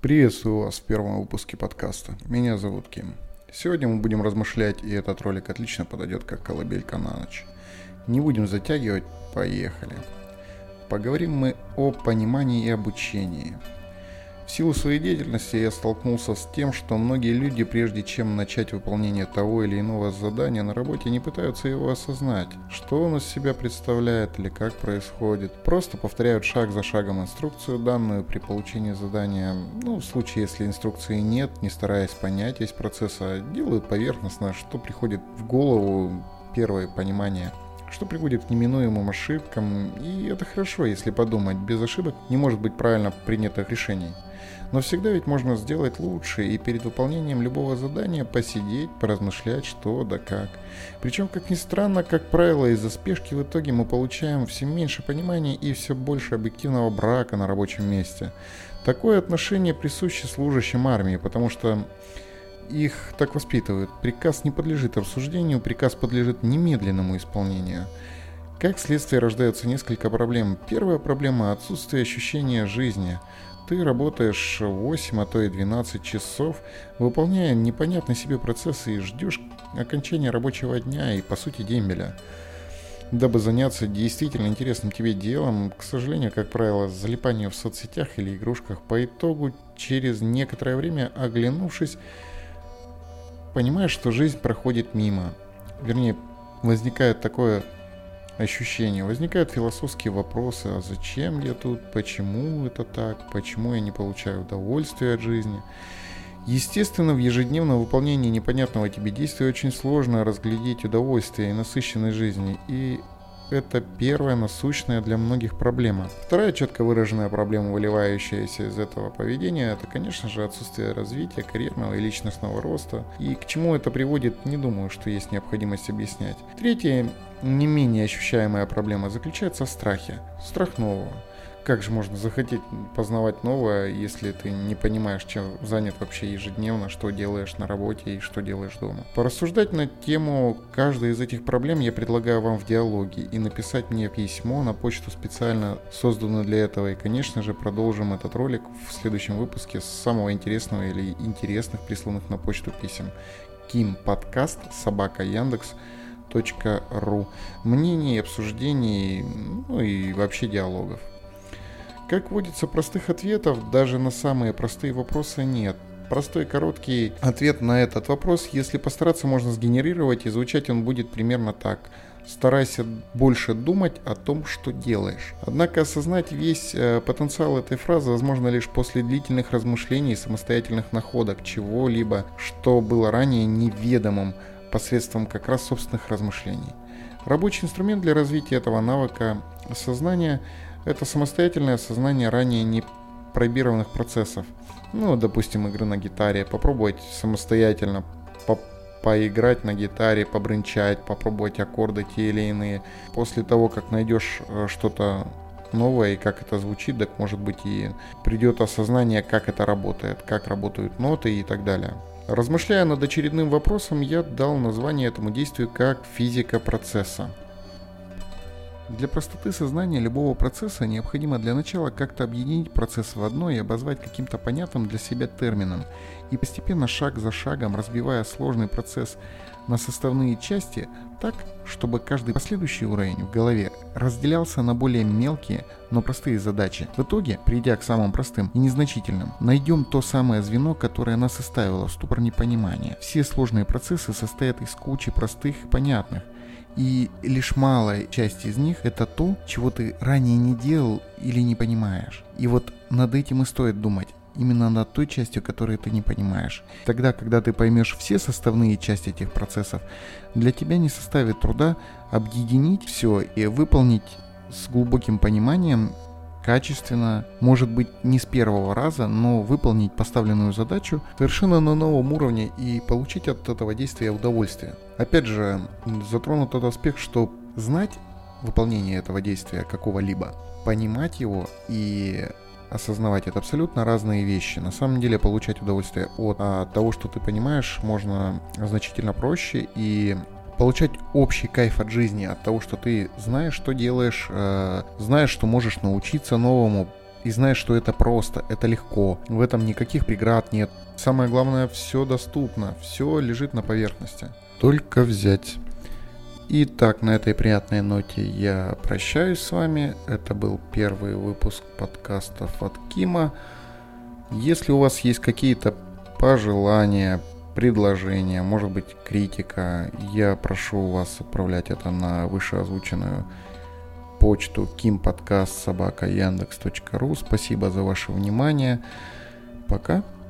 Приветствую вас в первом выпуске подкаста. Меня зовут Ким. Сегодня мы будем размышлять, и этот ролик отлично подойдет как колыбелька на ночь. Не будем затягивать, поехали. Поговорим мы о понимании и обучении – в силу своей деятельности я столкнулся с тем, что многие люди, прежде чем начать выполнение того или иного задания на работе, не пытаются его осознать, что он из себя представляет или как происходит. Просто повторяют шаг за шагом инструкцию, данную при получении задания. Ну, в случае, если инструкции нет, не стараясь понять весь процесс, а делают поверхностно, что приходит в голову первое понимание что приводит к неминуемым ошибкам, и это хорошо, если подумать, без ошибок не может быть правильно принятых решений. Но всегда ведь можно сделать лучше и перед выполнением любого задания посидеть, поразмышлять, что да как. Причем, как ни странно, как правило, из-за спешки в итоге мы получаем все меньше понимания и все больше объективного брака на рабочем месте. Такое отношение присуще служащим армии, потому что их так воспитывают. Приказ не подлежит обсуждению, приказ подлежит немедленному исполнению. Как следствие рождаются несколько проблем. Первая проблема – отсутствие ощущения жизни – ты работаешь 8, а то и 12 часов, выполняя непонятно себе процессы и ждешь окончания рабочего дня и, по сути, дембеля. Дабы заняться действительно интересным тебе делом, к сожалению, как правило, залипание в соцсетях или игрушках по итогу, через некоторое время оглянувшись, понимаешь, что жизнь проходит мимо. Вернее, возникает такое ощущения. Возникают философские вопросы, а зачем я тут, почему это так, почему я не получаю удовольствия от жизни. Естественно, в ежедневном выполнении непонятного тебе действия очень сложно разглядеть удовольствие и насыщенной жизни, и это первая насущная для многих проблема. Вторая четко выраженная проблема, выливающаяся из этого поведения, это, конечно же, отсутствие развития карьерного и личностного роста. И к чему это приводит, не думаю, что есть необходимость объяснять. Третья, не менее ощущаемая проблема заключается в страхе. Страх нового как же можно захотеть познавать новое, если ты не понимаешь, чем занят вообще ежедневно, что делаешь на работе и что делаешь дома. Порассуждать на тему каждой из этих проблем я предлагаю вам в диалоге и написать мне письмо на почту специально созданную для этого. И, конечно же, продолжим этот ролик в следующем выпуске с самого интересного или интересных присланных на почту писем. Ким подкаст собака Яндекс ру мнений, обсуждений, ну и вообще диалогов. Как водится, простых ответов даже на самые простые вопросы нет. Простой короткий ответ на этот вопрос, если постараться, можно сгенерировать, и звучать он будет примерно так. Старайся больше думать о том, что делаешь. Однако осознать весь э, потенциал этой фразы возможно лишь после длительных размышлений и самостоятельных находок чего-либо, что было ранее неведомым посредством как раз собственных размышлений. Рабочий инструмент для развития этого навыка сознания это самостоятельное осознание ранее не пробированных процессов. Ну, допустим, игры на гитаре. Попробовать самостоятельно по поиграть на гитаре, побрынчать, попробовать аккорды те или иные. После того, как найдешь э, что-то новое и как это звучит, так может быть и придет осознание, как это работает, как работают ноты и так далее. Размышляя над очередным вопросом, я дал название этому действию как физика процесса. Для простоты сознания любого процесса необходимо для начала как-то объединить процесс в одно и обозвать каким-то понятным для себя термином, и постепенно шаг за шагом разбивая сложный процесс на составные части так, чтобы каждый последующий уровень в голове разделялся на более мелкие, но простые задачи. В итоге, придя к самым простым и незначительным, найдем то самое звено, которое нас оставило в ступор непонимания. Все сложные процессы состоят из кучи простых и понятных, и лишь малая часть из них это то, чего ты ранее не делал или не понимаешь. И вот над этим и стоит думать. Именно над той частью, которую ты не понимаешь. Тогда, когда ты поймешь все составные части этих процессов, для тебя не составит труда объединить все и выполнить с глубоким пониманием качественно, может быть не с первого раза, но выполнить поставленную задачу совершенно на новом уровне и получить от этого действия удовольствие. Опять же, затронут тот аспект, что знать выполнение этого действия какого-либо, понимать его и осознавать это абсолютно разные вещи. На самом деле получать удовольствие от а, того, что ты понимаешь, можно значительно проще и получать общий кайф от жизни, от того, что ты знаешь, что делаешь, э, знаешь, что можешь научиться новому, и знай, что это просто, это легко. В этом никаких преград нет. Самое главное, все доступно, все лежит на поверхности. Только взять. Итак, на этой приятной ноте я прощаюсь с вами. Это был первый выпуск подкастов от Кима. Если у вас есть какие-то пожелания, предложения, может быть критика, я прошу вас отправлять это на вышеозвученную почту kimpodcast. Спасибо за ваше внимание. Пока.